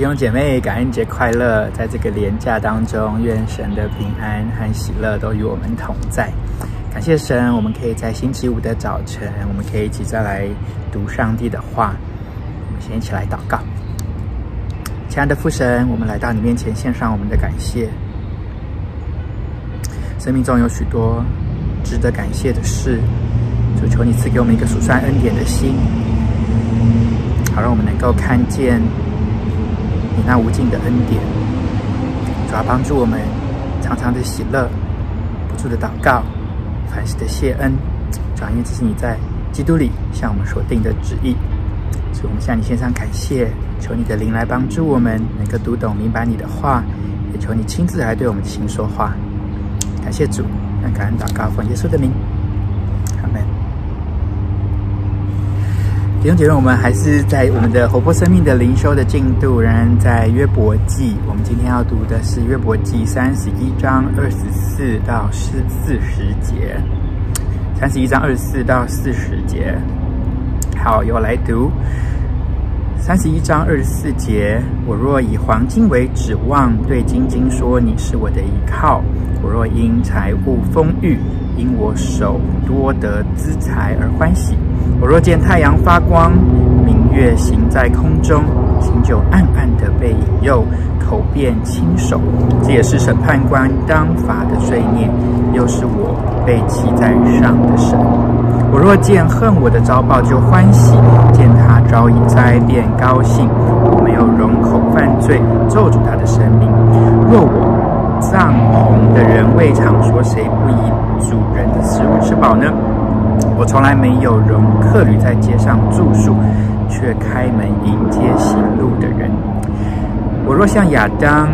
弟兄姐妹，感恩节快乐！在这个连假当中，愿神的平安和喜乐都与我们同在。感谢神，我们可以在星期五的早晨，我们可以一起再来读上帝的话。我们先一起来祷告。亲爱的父神，我们来到你面前，献上我们的感谢。生命中有许多值得感谢的事，就求你赐给我们一个数算恩典的心，好让我们能够看见。你那无尽的恩典，主要帮助我们常常的喜乐，不住的祷告，凡事的谢恩。主要因为这是你在基督里向我们所定的旨意，所以我们向你献上感谢，求你的灵来帮助我们，能够读懂明白你的话，也求你亲自来对我们的心说话。感谢主，让感恩祷告奉耶稣的名。弟兄姐妹，我们还是在我们的活泼生命的灵修的进度，仍然在约伯记。我们今天要读的是约伯记三十一章二十四到四四十节。三十一章二十四到四十节，好，由我来读。三十一章二十四节：我若以黄金为指望，对金金说你是我的依靠；我若因财物丰裕，因我手多得资财而欢喜。我若见太阳发光，明月行在空中，心就暗暗的被引诱，口便轻手。这也是审判官当罚的罪孽，又是我被弃在上的神。我若见恨我的遭报，就欢喜；见他遭以灾，便高兴。我没有容口犯罪，咒诅他的生命。若我帐篷的人未尝说，谁不宜食物吃饱呢？我从来没有容客旅在街上住宿，却开门迎接行路的人。我若像亚当，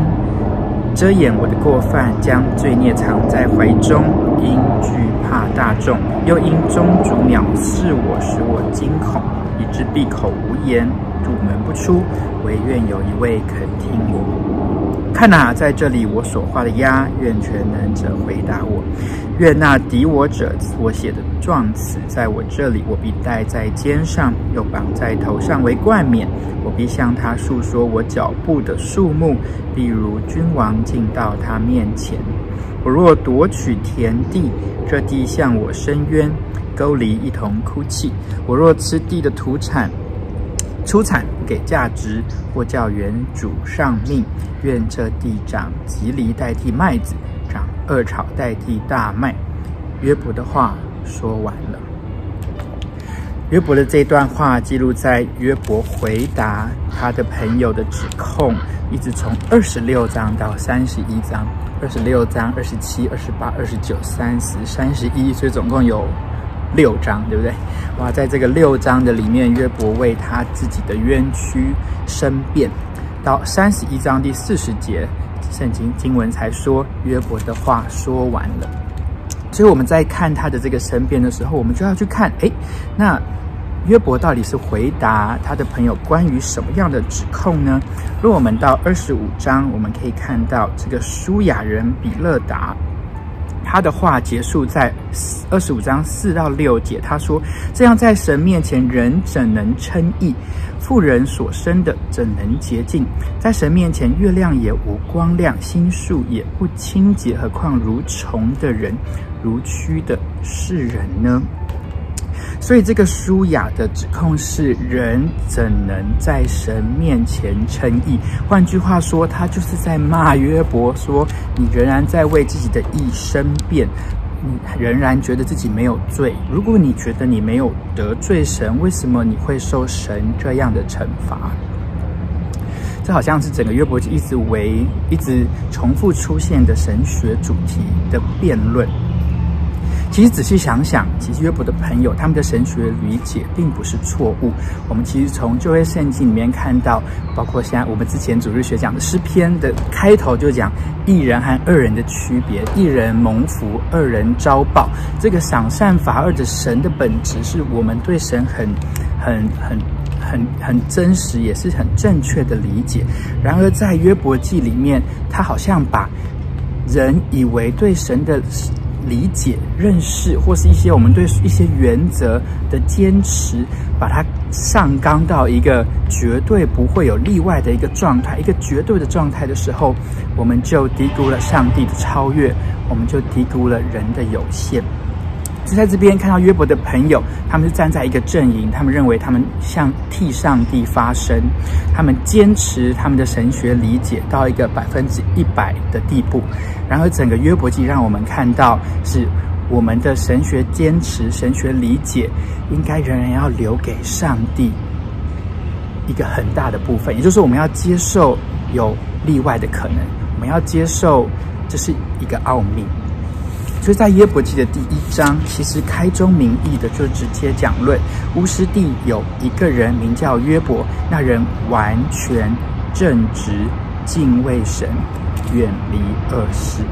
遮掩我的过犯，将罪孽藏在怀中，因惧怕大众，又因宗主藐视我，使我惊恐，以致闭口无言，堵门不出，惟愿有一位肯听我。看哪，在这里我所画的鸭，愿全能者回答我。愿那敌我者所写的状词在我这里，我必戴在肩上，又绑在头上为冠冕。我必向他诉说我脚步的数目，必如君王进到他面前。我若夺取田地，这地向我伸冤，沟里一同哭泣。我若吃地的土产，出产给价值，或叫原主上命，愿这地长蒺藜代替麦子，长恶草代替大麦。约伯的话说完了。约伯的这段话记录在约伯回答他的朋友的指控，一直从二十六章到三十一章，二十六章、二十七、二十八、二十九、三十、三十一，所以总共有。六章对不对？哇，在这个六章的里面，约伯为他自己的冤屈申辩，到三十一章第四十节，圣经经文才说约伯的话说完了。所以我们在看他的这个申辩的时候，我们就要去看，诶，那约伯到底是回答他的朋友关于什么样的指控呢？如果我们到二十五章，我们可以看到这个书亚人比勒达。他的话结束在二十五章四到六节，他说：“这样在神面前，人怎能称义？妇人所生的怎能洁净？在神面前，月亮也无光亮，星宿也不清洁。何况如虫的人，如蛆的世人呢？”所以，这个舒雅的指控是：人怎能在神面前称义？换句话说，他就是在骂约伯说：你仍然在为自己的义申辩，你仍然觉得自己没有罪。如果你觉得你没有得罪神，为什么你会受神这样的惩罚？这好像是整个约伯记一直为一直重复出现的神学主题的辩论。其实仔细想想，其实约伯的朋友他们的神学理解并不是错误。我们其实从旧约圣经里面看到，包括现在我们之前主日学讲的诗篇的开头就讲一人和二人的区别，一人蒙福，二人遭报。这个赏善罚恶的神的本质，是我们对神很、很、很、很、很真实，也是很正确的理解。然而在约伯记里面，他好像把人以为对神的。理解、认识，或是一些我们对一些原则的坚持，把它上纲到一个绝对不会有例外的一个状态，一个绝对的状态的时候，我们就低估了上帝的超越，我们就低估了人的有限。就在这边看到约伯的朋友，他们是站在一个阵营，他们认为他们像替上帝发声，他们坚持他们的神学理解到一个百分之一百的地步。然而，整个约伯记让我们看到是。我们的神学坚持、神学理解，应该仍然要留给上帝一个很大的部分，也就是，我们要接受有例外的可能，我们要接受这是一个奥秘。所以在约伯记的第一章，其实开宗明义的就直接讲论，乌斯地有一个人名叫约伯，那人完全正直、敬畏神、远离恶事，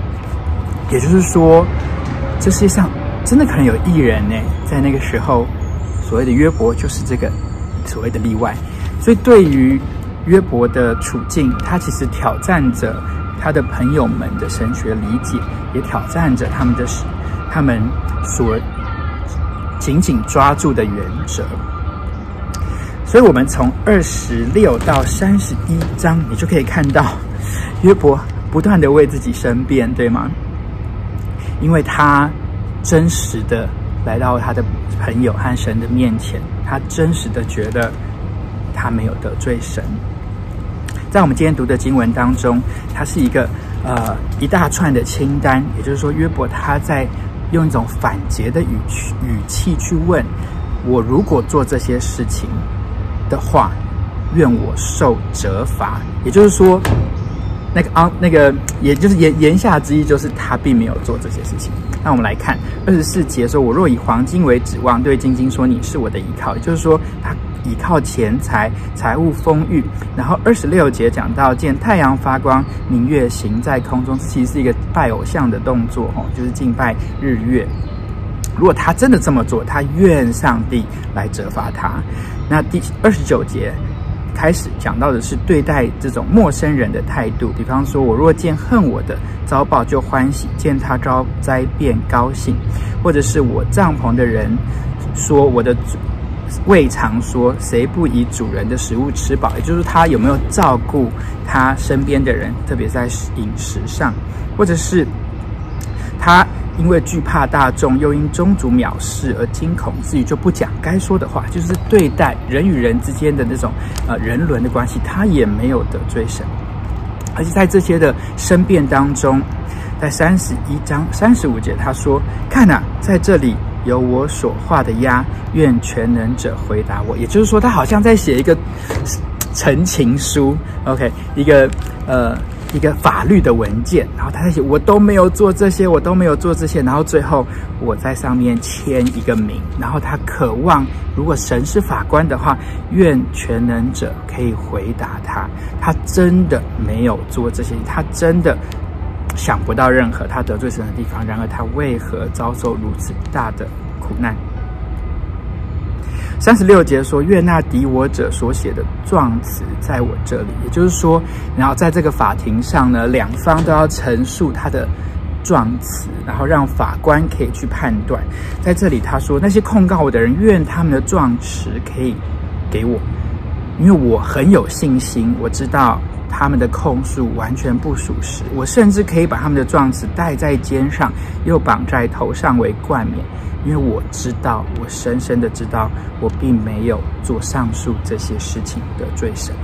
也就是说。这世界上真的可能有义人呢，在那个时候，所谓的约伯就是这个所谓的例外。所以对于约伯的处境，他其实挑战着他的朋友们的神学理解，也挑战着他们的他们所紧紧抓住的原则。所以，我们从二十六到三十一章，你就可以看到约伯不断的为自己申辩，对吗？因为他真实的来到他的朋友和神的面前，他真实的觉得他没有得罪神。在我们今天读的经文当中，它是一个呃一大串的清单，也就是说，约伯他在用一种反詰的语气语气去问：我如果做这些事情的话，愿我受责罚。也就是说。那个啊，那个，也就是言言下之意，就是他并没有做这些事情。那我们来看二十四节说：“我若以黄金为指望，对金金说你是我的依靠。”也就是说，他依靠钱财、财物丰裕。然后二十六节讲到见太阳发光，明月行在空中，其实是一个拜偶像的动作哦，就是敬拜日月。如果他真的这么做，他愿上帝来责罚他。那第二十九节。开始讲到的是对待这种陌生人的态度，比方说，我若见恨我的遭报就欢喜，见他遭灾便高兴，或者是我帐篷的人说我的未尝说，谁不以主人的食物吃饱？也就是他有没有照顾他身边的人，特别在饮食上，或者是他。因为惧怕大众，又因宗族藐视而惊恐，自己就不讲该说的话，就是对待人与人之间的那种呃人伦的关系，他也没有得罪神。而且在这些的申辩当中，在三十一章三十五节，他说：“看呐，在这里有我所画的押，愿全能者回答我。”也就是说，他好像在写一个陈情书，OK，一个呃。一个法律的文件，然后他在写，我都没有做这些，我都没有做这些，然后最后我在上面签一个名，然后他渴望，如果神是法官的话，愿全能者可以回答他，他真的没有做这些，他真的想不到任何他得罪神的地方，然而他为何遭受如此大的苦难？三十六节说：“愿那敌我者所写的状词在我这里。”也就是说，然后在这个法庭上呢，两方都要陈述他的状词，然后让法官可以去判断。在这里他说：“那些控告我的人，愿他们的状词可以给我，因为我很有信心，我知道他们的控诉完全不属实。我甚至可以把他们的状子戴在肩上，又绑在头上为冠冕。”因为我知道，我深深的知道，我并没有做上述这些事情的罪神。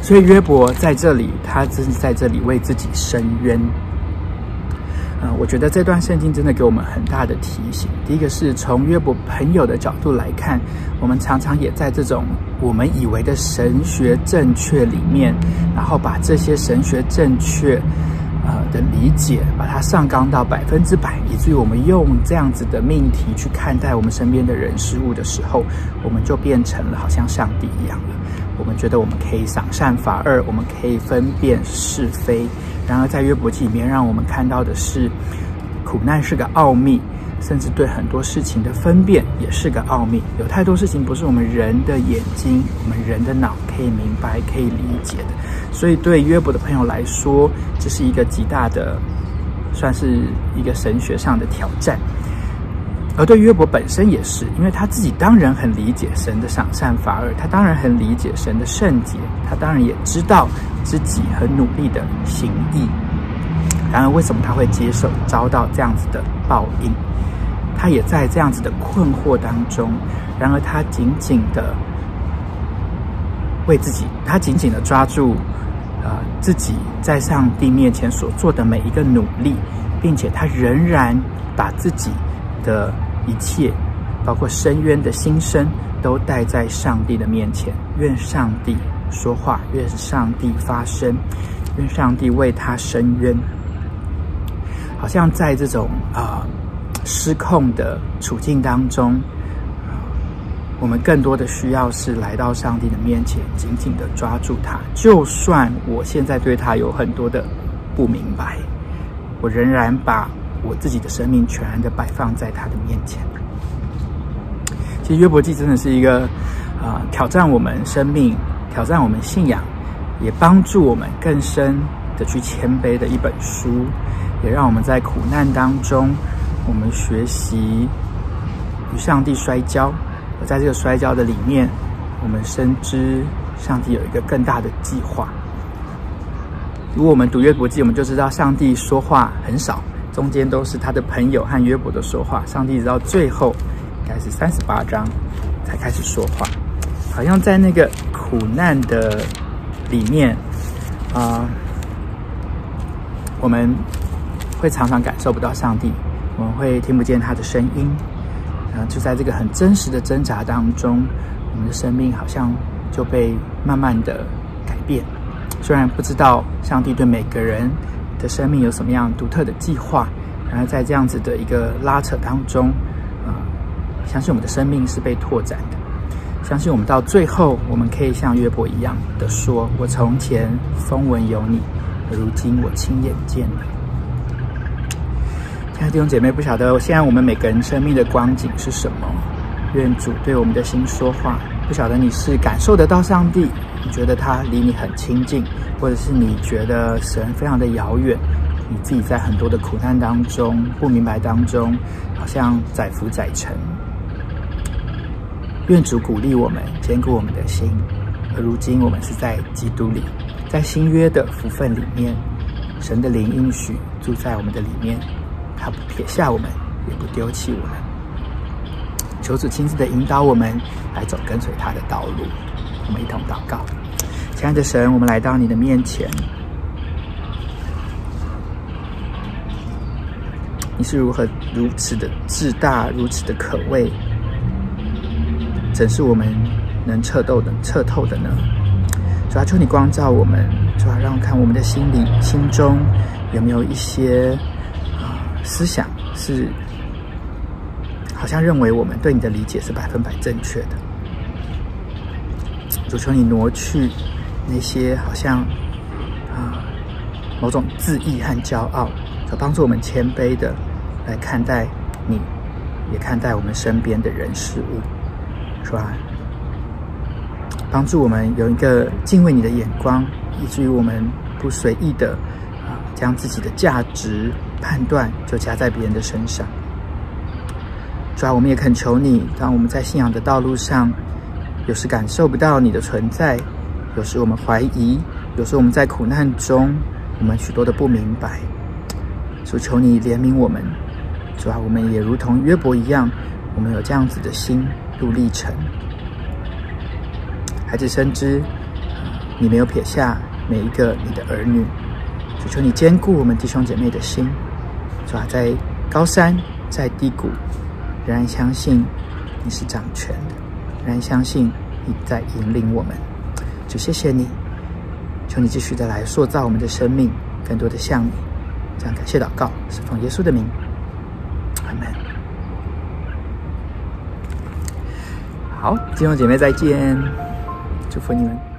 所以约伯在这里，他真是在这里为自己申冤。呃，我觉得这段圣经真的给我们很大的提醒。第一个是从约伯朋友的角度来看，我们常常也在这种我们以为的神学正确里面，然后把这些神学正确。呃的理解，把它上纲到百分之百，以至于我们用这样子的命题去看待我们身边的人事物的时候，我们就变成了好像上帝一样了。我们觉得我们可以赏善罚恶，我们可以分辨是非。然而在约伯记里面，让我们看到的是，苦难是个奥秘。甚至对很多事情的分辨也是个奥秘，有太多事情不是我们人的眼睛、我们人的脑可以明白、可以理解的。所以对约伯的朋友来说，这是一个极大的，算是一个神学上的挑战。而对约伯本身也是，因为他自己当然很理解神的赏善罚恶，他当然很理解神的圣洁，他当然也知道自己很努力的行义。然而，为什么他会接受遭到这样子的报应？他也在这样子的困惑当中。然而，他紧紧的为自己，他紧紧的抓住，呃，自己在上帝面前所做的每一个努力，并且他仍然把自己的一切，包括深渊的心声，都带在上帝的面前。愿上帝说话，愿上帝发声，愿上帝为他伸冤。好像在这种啊、呃、失控的处境当中，我们更多的需要是来到上帝的面前，紧紧的抓住他。就算我现在对他有很多的不明白，我仍然把我自己的生命全然的摆放在他的面前。其实约伯记真的是一个啊、呃、挑战我们生命、挑战我们信仰，也帮助我们更深的去谦卑的一本书。也让我们在苦难当中，我们学习与上帝摔跤。而在这个摔跤的里面，我们深知上帝有一个更大的计划。如果我们读约伯记，我们就知道上帝说话很少，中间都是他的朋友和约伯的说话。上帝直到最后，应该是三十八章才开始说话，好像在那个苦难的里面啊、我们。会常常感受不到上帝，我们会听不见他的声音，然后就在这个很真实的挣扎当中，我们的生命好像就被慢慢的改变。虽然不知道上帝对每个人的生命有什么样独特的计划，然后在这样子的一个拉扯当中，啊、相信我们的生命是被拓展的，相信我们到最后，我们可以像约伯一样的说：“我从前风闻有你，如今我亲眼见你。”亲爱的弟兄姐妹，不晓得现在我们每个人生命的光景是什么？愿主对我们的心说话。不晓得你是感受得到上帝，你觉得他离你很亲近，或者是你觉得神非常的遥远？你自己在很多的苦难当中、不明白当中，好像载浮载沉。愿主鼓励我们，坚固我们的心。而如今我们是在基督里，在新约的福分里面，神的灵应许住在我们的里面。他不撇下我们，也不丢弃我们。求主亲自的引导我们来走跟随他的道路。我们一同祷告，亲爱的神，我们来到你的面前。你是如何如此的至大，如此的可畏，怎是我们能测透的测透的呢？主要求你光照我们，主要让我看我们的心里、心中有没有一些。思想是好像认为我们对你的理解是百分百正确的，主求你挪去那些好像啊某种自义和骄傲，就帮助我们谦卑的来看待你，也看待我们身边的人事物，是吧？帮助我们有一个敬畏你的眼光，以至于我们不随意的啊将自己的价值。判断就加在别人的身上。主啊，我们也恳求你，当我们在信仰的道路上，有时感受不到你的存在，有时我们怀疑，有时我们在苦难中，我们许多的不明白。主求你怜悯我们。主啊，我们也如同约伯一样，我们有这样子的心路历程。孩子深知，你没有撇下每一个你的儿女。主求你坚固我们弟兄姐妹的心。是吧？在高山，在低谷，仍然相信你是掌权的，然相信你在引领我们。就谢谢你，求你继续的来塑造我们的生命，更多的像你。这样感谢祷告，是奉耶稣的名，阿门。好，弟兄姐妹再见，祝福你们。